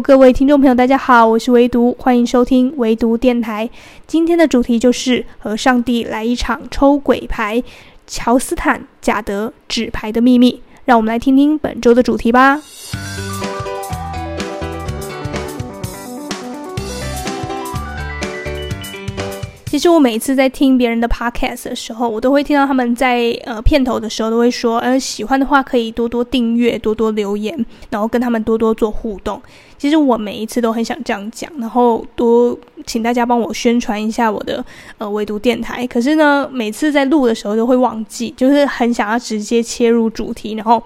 各位听众朋友，大家好，我是唯独，欢迎收听唯独电台。今天的主题就是和上帝来一场抽鬼牌，乔斯坦贾德纸牌的秘密。让我们来听听本周的主题吧。其实我每一次在听别人的 podcast 的时候，我都会听到他们在呃片头的时候都会说，呃喜欢的话可以多多订阅、多多留言，然后跟他们多多做互动。其实我每一次都很想这样讲，然后多请大家帮我宣传一下我的呃唯独电台。可是呢，每次在录的时候都会忘记，就是很想要直接切入主题，然后。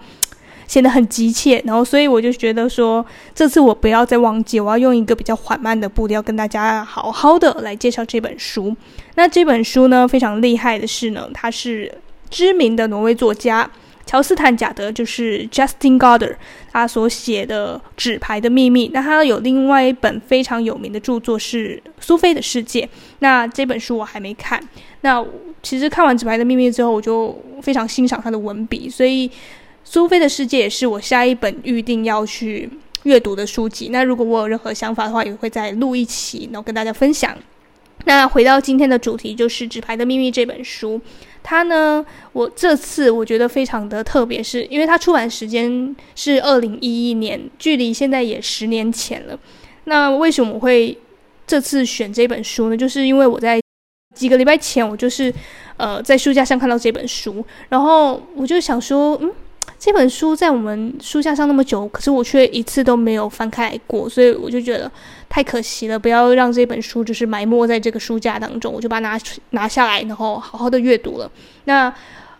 显得很急切，然后所以我就觉得说，这次我不要再忘记，我要用一个比较缓慢的步调跟大家好好的来介绍这本书。那这本书呢，非常厉害的是呢，它是知名的挪威作家乔斯坦贾德，就是 Justin Gardner，他所写的《纸牌的秘密》。那他有另外一本非常有名的著作是《苏菲的世界》。那这本书我还没看。那其实看完《纸牌的秘密》之后，我就非常欣赏他的文笔，所以。苏菲的世界也是我下一本预定要去阅读的书籍。那如果我有任何想法的话，也会再录一期，然后跟大家分享。那回到今天的主题，就是《纸牌的秘密》这本书。它呢，我这次我觉得非常的特别，是因为它出版时间是二零一一年，距离现在也十年前了。那为什么我会这次选这本书呢？就是因为我在几个礼拜前，我就是呃在书架上看到这本书，然后我就想说，嗯。这本书在我们书架上那么久，可是我却一次都没有翻开过，所以我就觉得太可惜了。不要让这本书就是埋没在这个书架当中，我就把它拿拿下来，然后好好的阅读了。那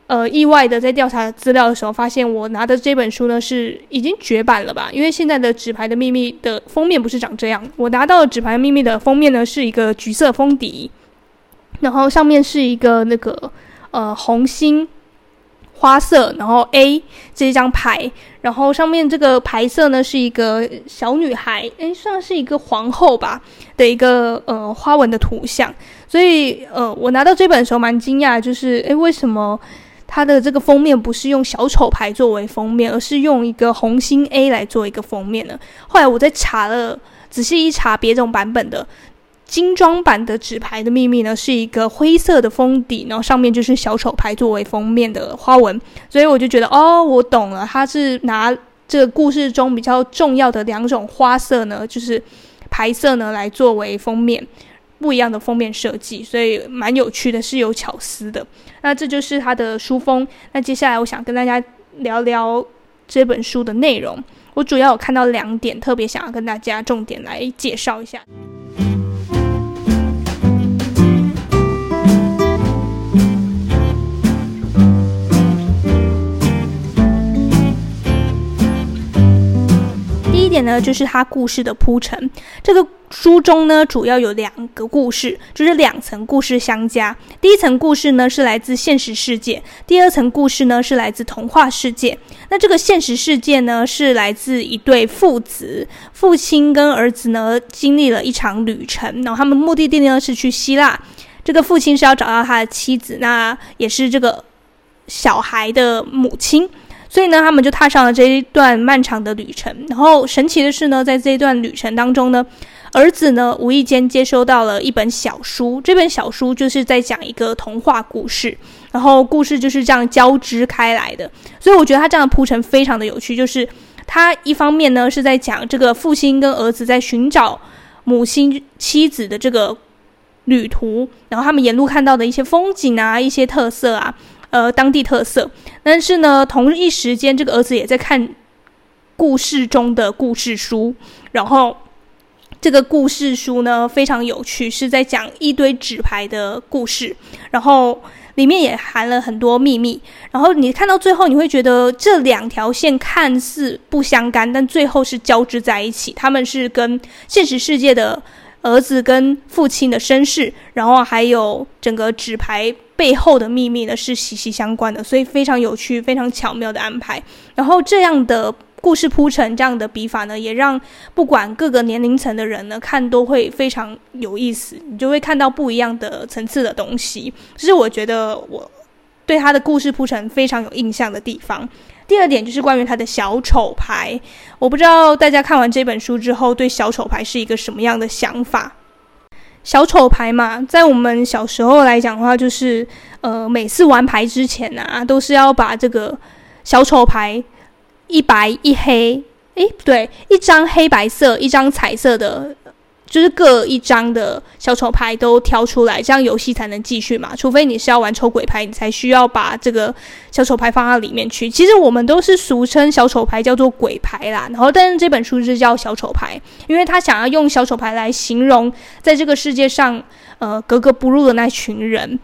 呃，意外的在调查资料的时候，发现我拿的这本书呢是已经绝版了吧？因为现在的《纸牌的秘密》的封面不是长这样，我拿到《纸牌秘密》的封面呢是一个橘色封底，然后上面是一个那个呃红心。花色，然后 A 这一张牌，然后上面这个牌色呢是一个小女孩，诶，算是一个皇后吧的一个呃花纹的图像。所以呃，我拿到这本的时候蛮惊讶，就是诶，为什么它的这个封面不是用小丑牌作为封面，而是用一个红心 A 来做一个封面呢？后来我在查了，仔细一查别种版本的。精装版的纸牌的秘密呢，是一个灰色的封底，然后上面就是小丑牌作为封面的花纹，所以我就觉得哦，我懂了，它是拿这个故事中比较重要的两种花色呢，就是牌色呢来作为封面，不一样的封面设计，所以蛮有趣的，是有巧思的。那这就是它的书封。那接下来我想跟大家聊聊这本书的内容，我主要有看到两点，特别想要跟大家重点来介绍一下。呢，就是它故事的铺陈。这个书中呢，主要有两个故事，就是两层故事相加。第一层故事呢，是来自现实世界；第二层故事呢，是来自童话世界。那这个现实世界呢，是来自一对父子，父亲跟儿子呢，经历了一场旅程，然后他们目的地呢是去希腊。这个父亲是要找到他的妻子，那也是这个小孩的母亲。所以呢，他们就踏上了这一段漫长的旅程。然后神奇的是呢，在这一段旅程当中呢，儿子呢无意间接收到了一本小书。这本小书就是在讲一个童话故事，然后故事就是这样交织开来的。所以我觉得他这样的铺陈非常的有趣。就是他一方面呢是在讲这个父亲跟儿子在寻找母亲妻子的这个旅途，然后他们沿路看到的一些风景啊，一些特色啊。呃，当地特色，但是呢，同一时间，这个儿子也在看故事中的故事书，然后这个故事书呢非常有趣，是在讲一堆纸牌的故事，然后里面也含了很多秘密，然后你看到最后，你会觉得这两条线看似不相干，但最后是交织在一起，他们是跟现实世界的儿子跟父亲的身世，然后还有整个纸牌。背后的秘密呢是息息相关的，所以非常有趣、非常巧妙的安排。然后这样的故事铺陈、这样的笔法呢，也让不管各个年龄层的人呢看都会非常有意思，你就会看到不一样的层次的东西。这是我觉得我对他的故事铺陈非常有印象的地方。第二点就是关于他的小丑牌，我不知道大家看完这本书之后对小丑牌是一个什么样的想法。小丑牌嘛，在我们小时候来讲的话，就是呃，每次玩牌之前啊，都是要把这个小丑牌一白一黑，诶，不对，一张黑白色，一张彩色的。就是各一张的小丑牌都挑出来，这样游戏才能继续嘛。除非你是要玩抽鬼牌，你才需要把这个小丑牌放到里面去。其实我们都是俗称小丑牌叫做鬼牌啦。然后，但是这本书是叫小丑牌，因为他想要用小丑牌来形容在这个世界上，呃，格格不入的那群人。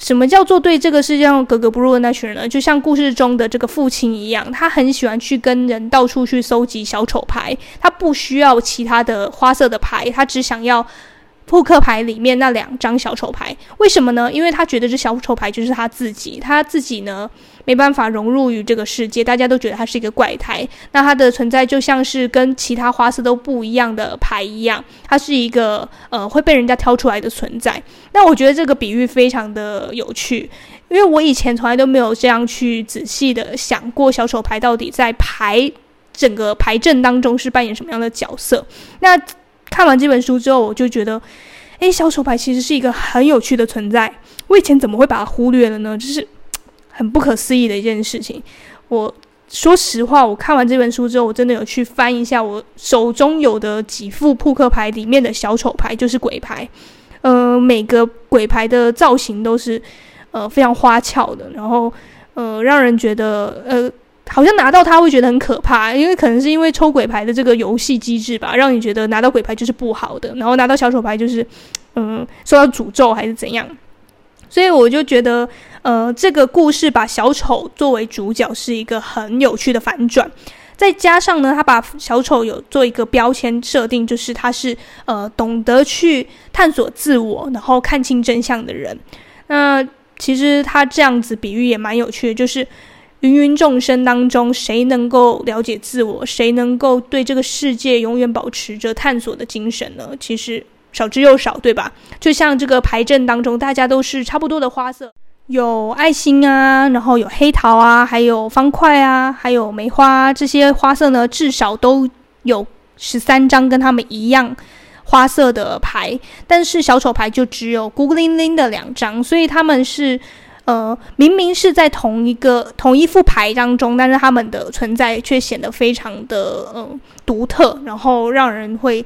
什么叫做对这个世界上格格不入的那群人呢？就像故事中的这个父亲一样，他很喜欢去跟人到处去搜集小丑牌，他不需要其他的花色的牌，他只想要。扑克牌里面那两张小丑牌，为什么呢？因为他觉得这小丑牌就是他自己，他自己呢没办法融入于这个世界，大家都觉得他是一个怪胎。那他的存在就像是跟其他花色都不一样的牌一样，他是一个呃会被人家挑出来的存在。那我觉得这个比喻非常的有趣，因为我以前从来都没有这样去仔细的想过小丑牌到底在牌整个牌阵当中是扮演什么样的角色。那。看完这本书之后，我就觉得，诶，小丑牌其实是一个很有趣的存在。我以前怎么会把它忽略了呢？就是 很不可思议的一件事情。我说实话，我看完这本书之后，我真的有去翻一下我手中有的几副扑克牌里面的小丑牌，就是鬼牌。呃，每个鬼牌的造型都是呃非常花俏的，然后呃让人觉得呃。好像拿到它会觉得很可怕，因为可能是因为抽鬼牌的这个游戏机制吧，让你觉得拿到鬼牌就是不好的，然后拿到小丑牌就是，嗯，受到诅咒还是怎样。所以我就觉得，呃，这个故事把小丑作为主角是一个很有趣的反转，再加上呢，他把小丑有做一个标签设定，就是他是呃懂得去探索自我，然后看清真相的人。那其实他这样子比喻也蛮有趣的，就是。芸芸众生当中，谁能够了解自我？谁能够对这个世界永远保持着探索的精神呢？其实少之又少，对吧？就像这个牌阵当中，大家都是差不多的花色，有爱心啊，然后有黑桃啊，还有方块啊，还有梅花，这些花色呢，至少都有十三张跟他们一样花色的牌，但是小丑牌就只有孤零零的两张，所以他们是。呃，明明是在同一个同一副牌当中，但是他们的存在却显得非常的嗯、呃、独特，然后让人会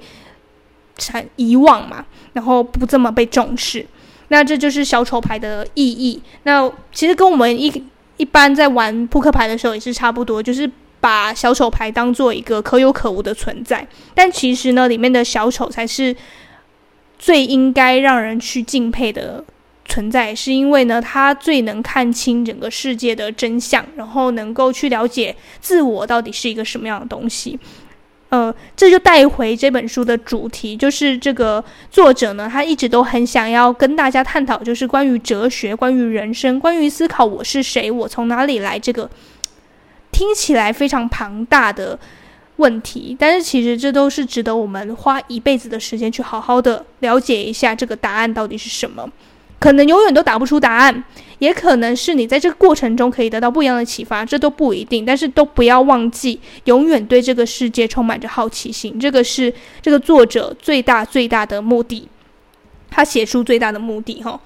产遗忘嘛，然后不这么被重视。那这就是小丑牌的意义。那其实跟我们一一般在玩扑克牌的时候也是差不多，就是把小丑牌当做一个可有可无的存在。但其实呢，里面的小丑才是最应该让人去敬佩的。存在是因为呢，他最能看清整个世界的真相，然后能够去了解自我到底是一个什么样的东西。呃，这就带回这本书的主题，就是这个作者呢，他一直都很想要跟大家探讨，就是关于哲学、关于人生、关于思考我是谁、我从哪里来这个听起来非常庞大的问题。但是其实这都是值得我们花一辈子的时间去好好的了解一下这个答案到底是什么。可能永远都答不出答案，也可能是你在这个过程中可以得到不一样的启发，这都不一定。但是都不要忘记，永远对这个世界充满着好奇心，这个是这个作者最大最大的目的，他写书最大的目的哈。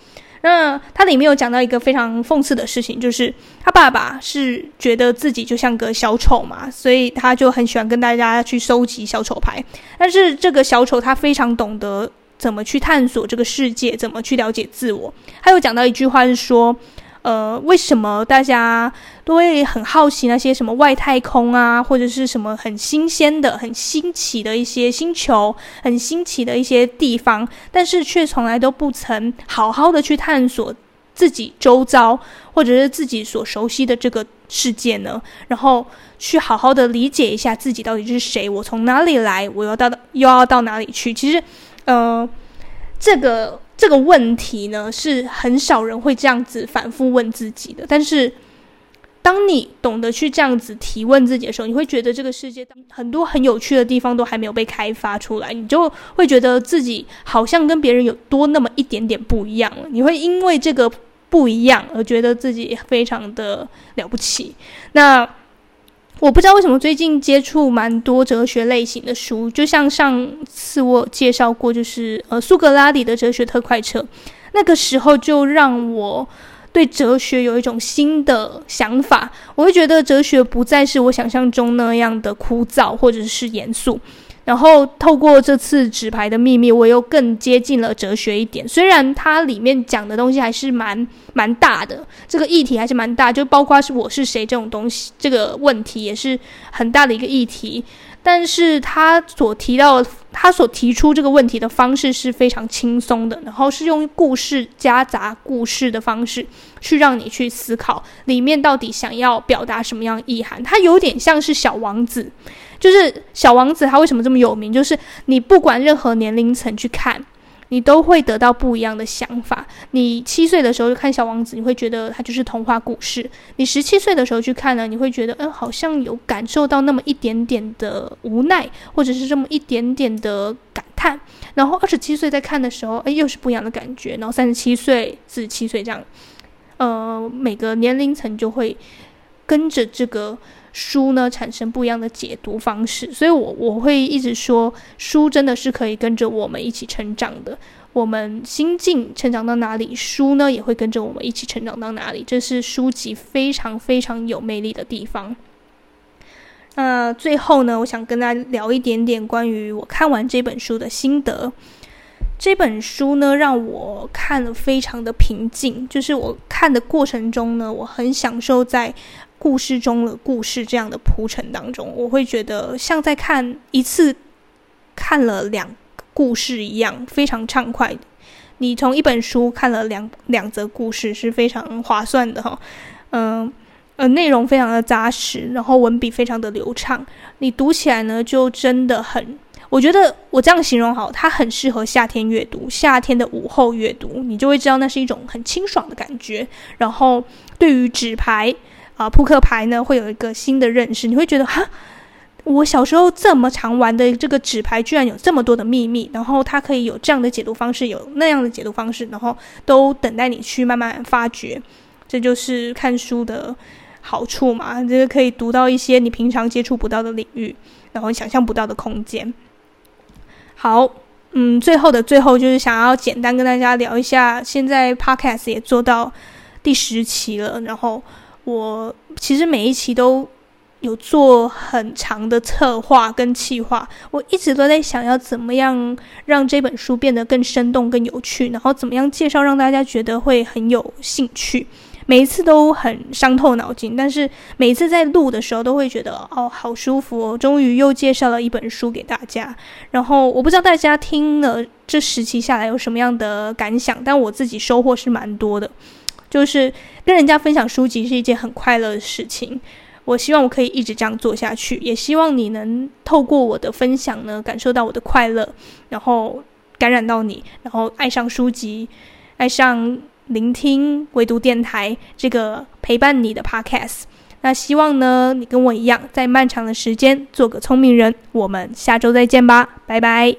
那他里面有讲到一个非常讽刺的事情，就是他爸爸是觉得自己就像个小丑嘛，所以他就很喜欢跟大家去收集小丑牌。但是这个小丑他非常懂得。怎么去探索这个世界？怎么去了解自我？还有讲到一句话是说，呃，为什么大家都会很好奇那些什么外太空啊，或者是什么很新鲜的、很新奇的一些星球、很新奇的一些地方，但是却从来都不曾好好的去探索自己周遭或者是自己所熟悉的这个世界呢？然后去好好的理解一下自己到底是谁，我从哪里来，我要到又要到哪里去？其实。呃，这个这个问题呢，是很少人会这样子反复问自己的。但是，当你懂得去这样子提问自己的时候，你会觉得这个世界很多很有趣的地方都还没有被开发出来，你就会觉得自己好像跟别人有多那么一点点不一样了。你会因为这个不一样而觉得自己非常的了不起。那我不知道为什么最近接触蛮多哲学类型的书，就像上次我介绍过，就是呃苏格拉底的哲学特快车，那个时候就让我对哲学有一种新的想法，我会觉得哲学不再是我想象中那样的枯燥或者是严肃。然后透过这次纸牌的秘密，我又更接近了哲学一点。虽然它里面讲的东西还是蛮蛮大的，这个议题还是蛮大，就包括是我是谁这种东西，这个问题也是很大的一个议题。但是他所提到，他所提出这个问题的方式是非常轻松的，然后是用故事夹杂故事的方式去让你去思考里面到底想要表达什么样意涵。它有点像是小王子。就是小王子，他为什么这么有名？就是你不管任何年龄层去看，你都会得到不一样的想法。你七岁的时候就看小王子，你会觉得他就是童话故事；你十七岁的时候去看呢，你会觉得，嗯，好像有感受到那么一点点的无奈，或者是这么一点点的感叹。然后二十七岁再看的时候，哎，又是不一样的感觉。然后三十七岁、四十七岁这样，呃，每个年龄层就会跟着这个。书呢，产生不一样的解读方式，所以我我会一直说，书真的是可以跟着我们一起成长的。我们心境成长到哪里，书呢也会跟着我们一起成长到哪里。这是书籍非常非常有魅力的地方。那、最后呢，我想跟大家聊一点点关于我看完这本书的心得。这本书呢，让我看了非常的平静，就是我看的过程中呢，我很享受在。故事中的故事这样的铺陈当中，我会觉得像在看一次看了两个故事一样，非常畅快。你从一本书看了两两则故事是非常划算的哈，嗯呃，内容非常的扎实，然后文笔非常的流畅，你读起来呢就真的很，我觉得我这样形容好，它很适合夏天阅读，夏天的午后阅读，你就会知道那是一种很清爽的感觉。然后对于纸牌。啊，扑克牌呢会有一个新的认识，你会觉得哈，我小时候这么常玩的这个纸牌，居然有这么多的秘密，然后它可以有这样的解读方式，有那样的解读方式，然后都等待你去慢慢发掘。这就是看书的好处嘛，这个可以读到一些你平常接触不到的领域，然后想象不到的空间。好，嗯，最后的最后就是想要简单跟大家聊一下，现在 Podcast 也做到第十期了，然后。我其实每一期都有做很长的策划跟企划，我一直都在想要怎么样让这本书变得更生动、更有趣，然后怎么样介绍让大家觉得会很有兴趣。每一次都很伤透脑筋，但是每次在录的时候都会觉得哦，好舒服哦，终于又介绍了一本书给大家。然后我不知道大家听了这十期下来有什么样的感想，但我自己收获是蛮多的。就是跟人家分享书籍是一件很快乐的事情，我希望我可以一直这样做下去，也希望你能透过我的分享呢，感受到我的快乐，然后感染到你，然后爱上书籍，爱上聆听唯读电台这个陪伴你的 Podcast。那希望呢，你跟我一样，在漫长的时间做个聪明人。我们下周再见吧，拜拜。